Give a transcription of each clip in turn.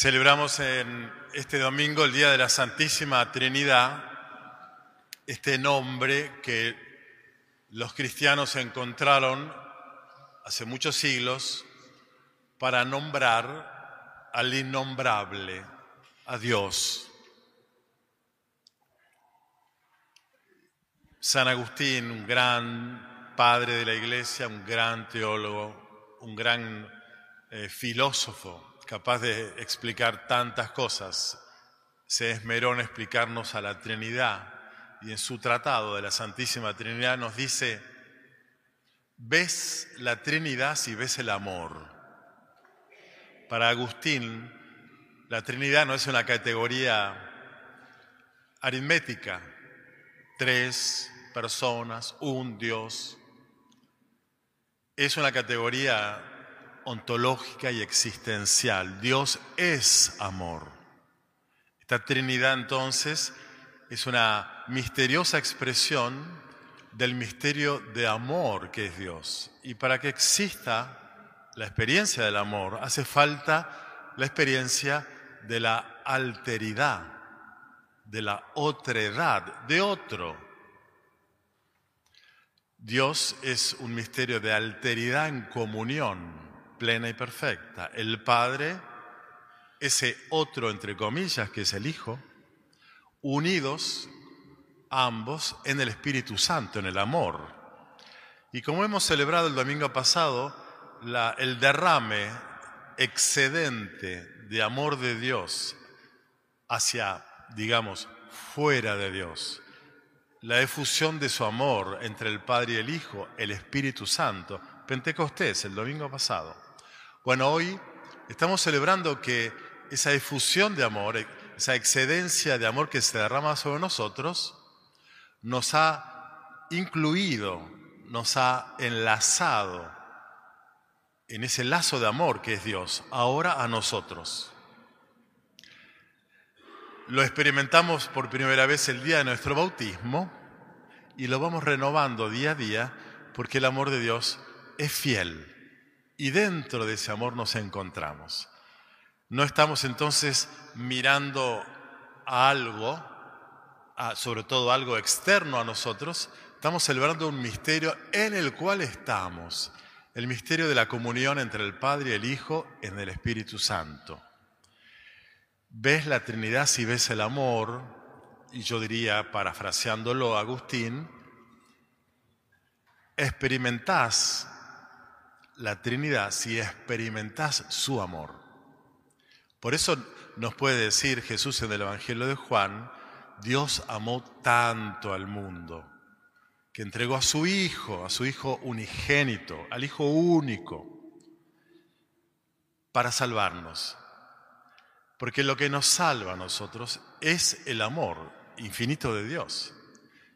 Celebramos en este domingo el Día de la Santísima Trinidad, este nombre que los cristianos encontraron hace muchos siglos para nombrar al innombrable, a Dios. San Agustín, un gran padre de la iglesia, un gran teólogo, un gran eh, filósofo, capaz de explicar tantas cosas, se esmeró en explicarnos a la Trinidad y en su tratado de la Santísima Trinidad nos dice, ves la Trinidad si ves el amor. Para Agustín, la Trinidad no es una categoría aritmética, tres personas, un Dios. Es una categoría ontológica y existencial. Dios es amor. Esta Trinidad entonces es una misteriosa expresión del misterio de amor que es Dios. Y para que exista la experiencia del amor hace falta la experiencia de la alteridad, de la otredad, de otro. Dios es un misterio de alteridad en comunión plena y perfecta. El Padre, ese otro entre comillas que es el Hijo, unidos ambos en el Espíritu Santo, en el amor. Y como hemos celebrado el domingo pasado, el derrame excedente de amor de Dios hacia, digamos, fuera de Dios, la efusión de su amor entre el Padre y el Hijo, el Espíritu Santo, Pentecostés, el domingo pasado. Bueno, hoy estamos celebrando que esa efusión de amor, esa excedencia de amor que se derrama sobre nosotros, nos ha incluido, nos ha enlazado en ese lazo de amor que es Dios, ahora a nosotros. Lo experimentamos por primera vez el día de nuestro bautismo y lo vamos renovando día a día porque el amor de Dios es fiel y dentro de ese amor nos encontramos. No estamos entonces mirando a algo, sobre todo algo externo a nosotros, estamos celebrando un misterio en el cual estamos, el misterio de la comunión entre el Padre y el Hijo en el Espíritu Santo. Ves la Trinidad si ves el amor, y yo diría, parafraseándolo Agustín, experimentás la Trinidad si experimentás su amor. Por eso nos puede decir Jesús en el Evangelio de Juan, Dios amó tanto al mundo que entregó a su Hijo, a su Hijo unigénito, al Hijo único, para salvarnos. Porque lo que nos salva a nosotros es el amor infinito de Dios.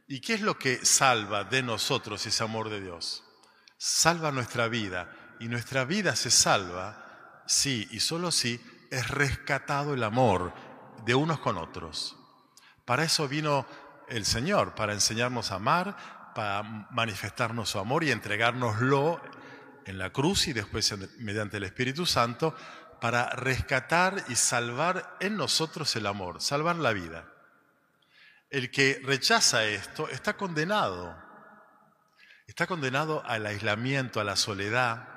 ¿Y qué es lo que salva de nosotros ese amor de Dios? Salva nuestra vida y nuestra vida se salva si y solo si es rescatado el amor de unos con otros. Para eso vino el Señor, para enseñarnos a amar, para manifestarnos su amor y entregárnoslo en la cruz y después mediante el Espíritu Santo para rescatar y salvar en nosotros el amor, salvar la vida. El que rechaza esto está condenado está condenado al aislamiento, a la soledad,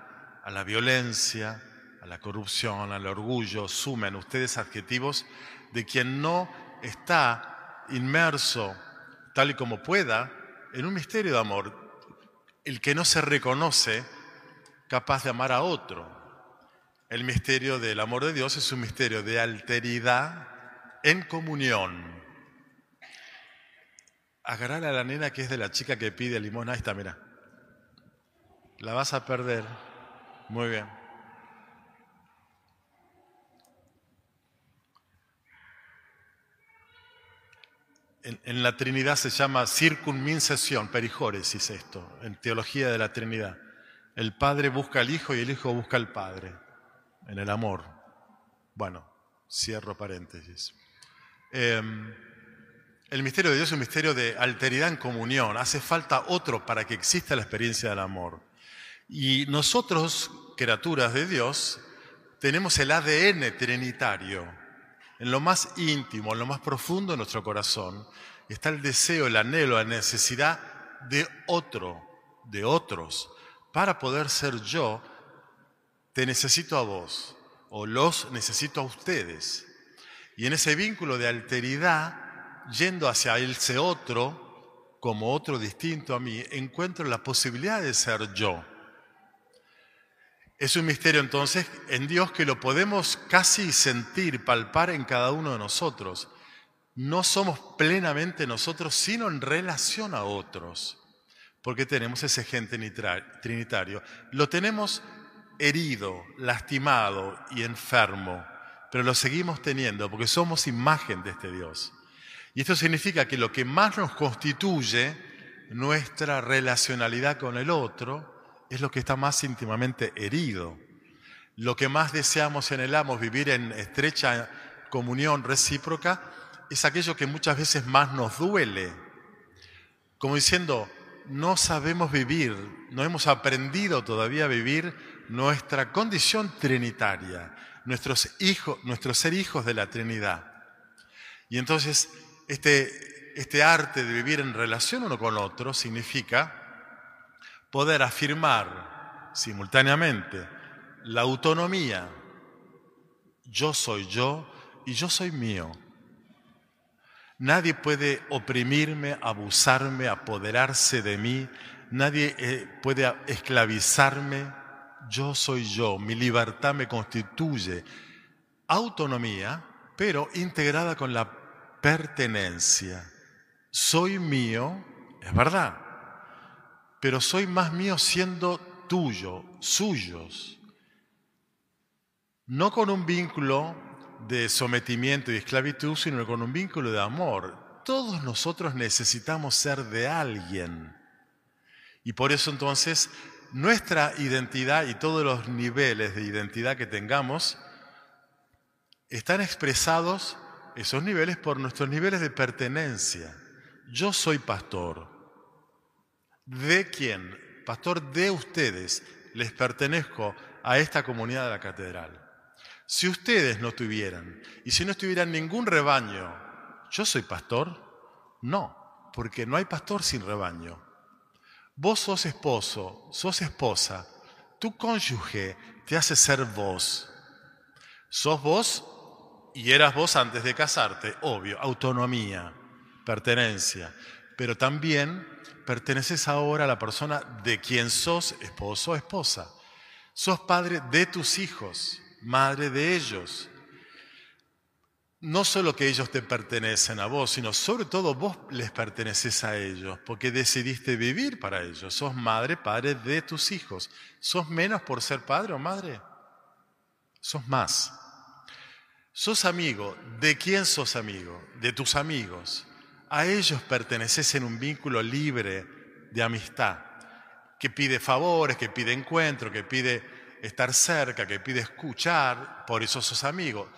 a la violencia, a la corrupción, al orgullo. Sumen ustedes adjetivos de quien no está inmerso tal y como pueda en un misterio de amor. El que no se reconoce capaz de amar a otro. El misterio del amor de Dios es un misterio de alteridad en comunión. Agarrar a la nena que es de la chica que pide limón. Ahí está, mira. La vas a perder. Muy bien. En, la Trinidad se llama circunmincesión, perijóresis esto, en teología de la Trinidad. El Padre busca al Hijo y el Hijo busca al Padre, en el amor. Bueno, cierro paréntesis. Em, el misterio de Dios es un misterio de alteridad en comunión. Hace falta otro para que exista la experiencia del amor. Y nosotros, criaturas de Dios, tenemos el ADN trinitario. En lo más íntimo, en lo más profundo de nuestro corazón, está el deseo, el anhelo, la necesidad de otro, de otros. Para poder ser yo, te necesito a vos o los necesito a ustedes. Y en ese vínculo de alteridad, yendo hacia ese otro, como otro distinto a mí, encuentro la posibilidad de ser yo. Es un misterio entonces en Dios que lo podemos casi sentir, palpar en cada uno de nosotros. No somos plenamente nosotros, sino en relación a otros, porque tenemos ese gen trinitario. Lo tenemos herido, lastimado y enfermo, pero lo seguimos teniendo porque somos imagen de este Dios. Y esto significa que lo que más nos constituye nuestra relacionalidad con el otro es lo que está más íntimamente herido. Lo que más deseamos en el amo, vivir en estrecha comunión recíproca, es aquello que muchas veces más nos duele. Como diciendo, no sabemos vivir, no hemos aprendido todavía a vivir nuestra condición trinitaria, nuestros hijos, nuestros ser hijos de la Trinidad. Y entonces este, este arte de vivir en relación uno con otro significa poder afirmar simultáneamente la autonomía, yo soy yo y yo soy mío. Nadie puede oprimirme, abusarme, apoderarse de mí, nadie eh, puede esclavizarme, yo soy yo, mi libertad me constituye. Autonomía, pero integrada con la pertenencia. Soy mío, es verdad, pero soy más mío siendo tuyo, suyos. No con un vínculo de sometimiento y esclavitud, sino con un vínculo de amor. Todos nosotros necesitamos ser de alguien. Y por eso entonces nuestra identidad y todos los niveles de identidad que tengamos están expresados, esos niveles, por nuestros niveles de pertenencia. Yo soy pastor. ¿De quién? Pastor de ustedes. Les pertenezco a esta comunidad de la catedral. Si ustedes no tuvieran, y si no estuvieran ningún rebaño, ¿yo soy pastor? No, porque no hay pastor sin rebaño. Vos sos esposo, sos esposa, tu cónyuge te hace ser vos. Sos vos y eras vos antes de casarte, obvio, autonomía, pertenencia, pero también perteneces ahora a la persona de quien sos esposo o esposa. Sos padre de tus hijos, madre de ellos. No solo que ellos te pertenecen a vos, sino sobre todo vos les perteneces a ellos, porque decidiste vivir para ellos. Sos madre, padre de tus hijos. ¿Sos menos por ser padre o madre? Sos más. Sos amigo. ¿De quién sos amigo? De tus amigos a ellos perteneces en un vínculo libre de amistad, que pide favores, que pide encuentro, que pide estar cerca, que pide escuchar, por eso sos amigo.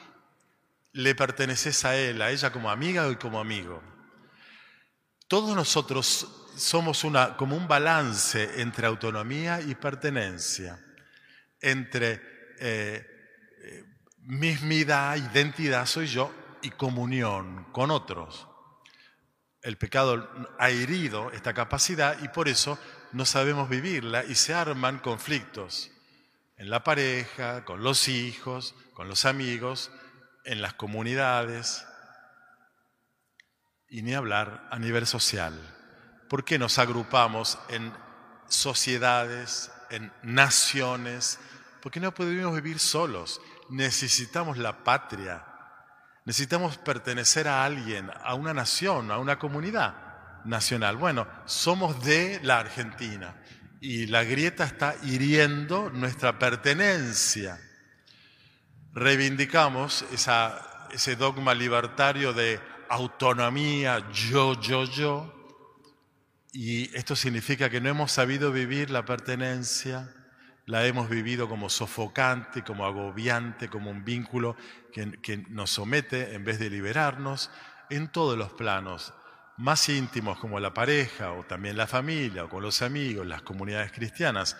Le perteneces a él, a ella como amiga y como amigo. Todos nosotros somos una, como un balance entre autonomía y pertenencia, entre eh, eh, mismidad, identidad soy yo y comunión con otros el pecado ha herido esta capacidad y por eso no sabemos vivirla y se arman conflictos en la pareja, con los hijos, con los amigos, en las comunidades y ni hablar a nivel social. ¿Por qué nos agrupamos en sociedades, en naciones? Porque no podemos vivir solos. Necesitamos la patria, Necesitamos pertenecer a alguien, a una nación, a una comunidad nacional. Bueno, somos de la Argentina y la grieta está hiriendo nuestra pertenencia. Reivindicamos ese dogma libertario de autonomía, yo, yo, yo. Y esto significa que no hemos sabido vivir la pertenencia, la hemos vivido como sofocante, como agobiante, como un vínculo que, nos somete en vez de liberarnos en todos los planos, más íntimos como la pareja o también la familia o con los amigos, las comunidades cristianas.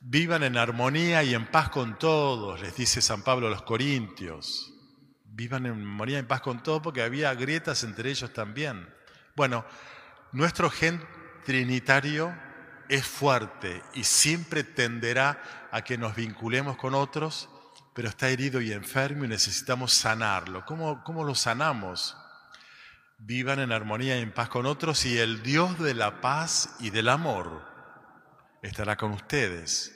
Vivan en armonía y en paz con todos, les dice San Pablo a los Corintios. Vivan en armonía y en paz con todos porque había grietas entre ellos también. Bueno, nuestro gen trinitario es fuerte y siempre tenderá a que nos vinculemos con otros, pero está herido y enfermo y necesitamos sanarlo. ¿Cómo, cómo lo sanamos? Vivan en armonía y en paz con otros y el Dios de la paz y del amor estará con ustedes.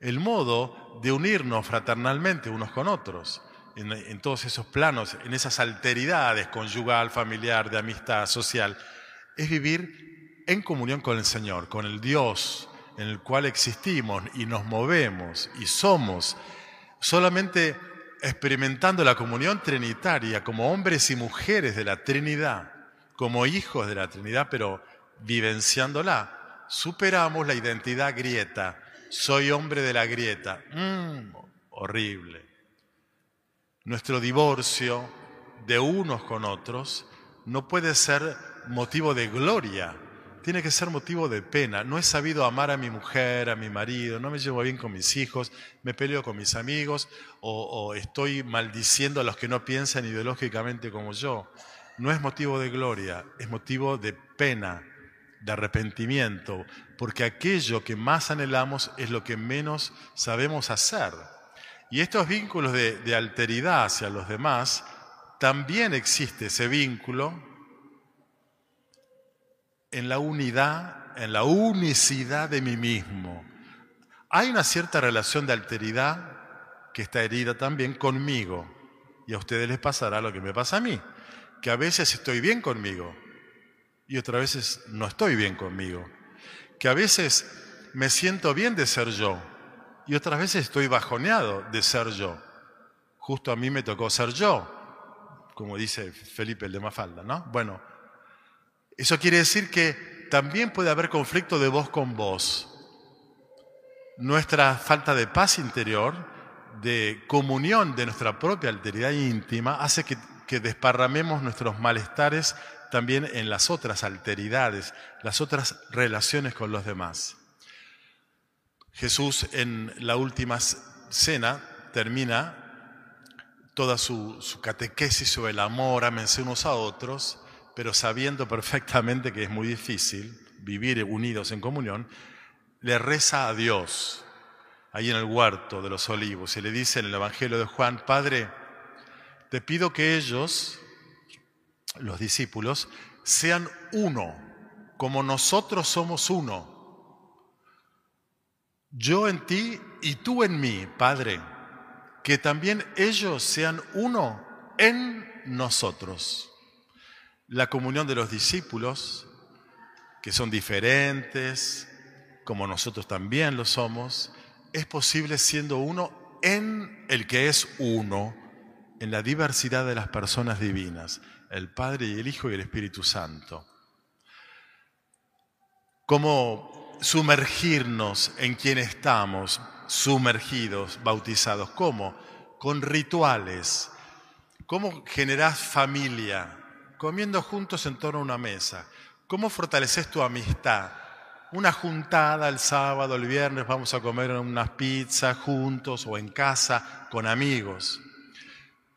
El modo de unirnos fraternalmente unos con otros, en, todos esos planos, en esas alteridades conyugal, familiar, de amistad, social, es vivir en comunión con el Señor, con el Dios en el cual existimos y nos movemos y somos, solamente experimentando la comunión trinitaria como hombres y mujeres de la Trinidad, como hijos de la Trinidad, pero vivenciándola superamos la identidad grieta. Soy hombre de la grieta. Mm, horrible. Nuestro divorcio de unos con otros no puede ser motivo de gloria, tiene que ser motivo de pena. No he sabido amar a mi mujer, a mi marido, no me llevo bien con mis hijos, me peleo con mis amigos o, estoy maldiciendo a los que no piensan ideológicamente como yo. No es motivo de gloria, es motivo de pena de arrepentimiento, porque aquello que más anhelamos es lo que menos sabemos hacer. Y estos vínculos de, alteridad hacia los demás, también existe ese vínculo en la unidad, en la unicidad de mí mismo. Hay una cierta relación de alteridad que está herida también conmigo. Y a ustedes les pasará lo que me pasa a mí, que a veces estoy bien conmigo, y otras veces no estoy bien conmigo. Que a veces me siento bien de ser yo y otras veces estoy bajoneado de ser yo. Justo a mí me tocó ser yo, como dice Felipe el de Mafalda, ¿no? Bueno, eso quiere decir que también puede haber conflicto de voz con voz. Nuestra falta de paz interior, de comunión de nuestra propia alteridad íntima, hace que, que desparramemos nuestros malestares también en las otras alteridades, las otras relaciones con los demás. Jesús en la última cena termina toda su, catequesis sobre el amor, ámense unos a otros, pero sabiendo perfectamente que es muy difícil vivir unidos en comunión, le reza a Dios ahí en el huerto de los olivos y le dice en el Evangelio de Juan, Padre, te pido que ellos, los discípulos, sean uno, como nosotros somos uno. Yo en ti y tú en mí, Padre, que también ellos sean uno en nosotros. La comunión de los discípulos, que son diferentes, como nosotros también lo somos, es posible siendo uno en el que es uno, en la diversidad de las personas divinas el Padre y el Hijo y el Espíritu Santo. Cómo sumergirnos en quien estamos, sumergidos, bautizados. ¿Cómo? Con rituales. ¿Cómo generás familia? Comiendo juntos en torno a una mesa. ¿Cómo fortaleces tu amistad? Una juntada el sábado, el viernes, vamos a comer unas pizzas juntos o en casa con amigos.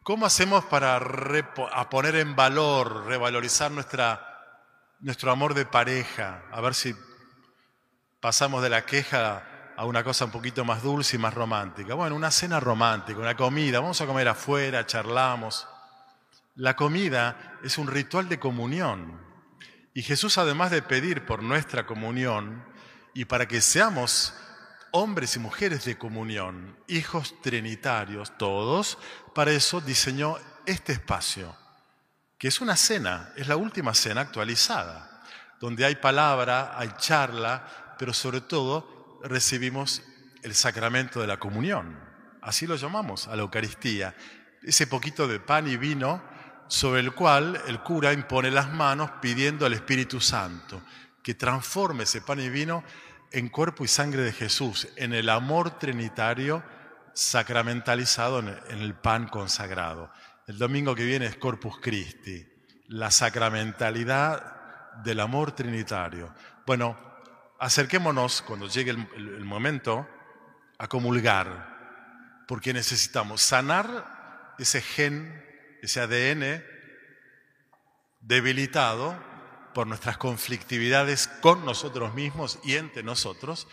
¿Cómo hacemos para poner en valor, revalorizar nuestra, nuestro amor de pareja? A ver si pasamos de la queja a una cosa un poquito más dulce y más romántica. Bueno, una cena romántica, una comida, vamos a comer afuera, charlamos. La comida es un ritual de comunión. Y Jesús, además de pedir por nuestra comunión y para que seamos hombres y mujeres de comunión, hijos trinitarios, todos, para eso diseñó este espacio, que es una cena, es la última cena actualizada, donde hay palabra, hay charla, pero sobre todo recibimos el sacramento de la comunión. Así lo llamamos a la Eucaristía, ese poquito de pan y vino sobre el cual el cura impone las manos pidiendo al Espíritu Santo que transforme ese pan y vino en cuerpo y sangre de Jesús, en el amor trinitario sacramentalizado en el pan consagrado. El domingo que viene es Corpus Christi, la sacramentalidad del amor trinitario. Bueno, acerquémonos cuando llegue el, momento a comulgar, porque necesitamos sanar ese gen, ese ADN debilitado por nuestras conflictividades con nosotros mismos y entre nosotros.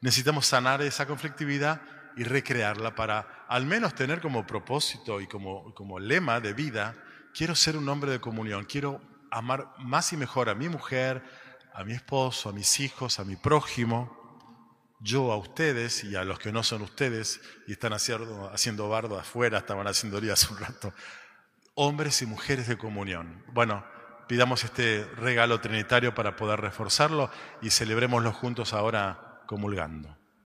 Necesitamos sanar esa conflictividad y recrearla para al menos tener como propósito y como, como lema de vida, quiero ser un hombre de comunión, quiero amar más y mejor a mi mujer, a mi esposo, a mis hijos, a mi prójimo, yo a ustedes y a los que no son ustedes y están haciendo, haciendo bardo afuera, estaban haciendo hace un rato, hombres y mujeres de comunión. Bueno, pidamos este regalo trinitario para poder reforzarlo y celebrémoslo juntos ahora comulgando.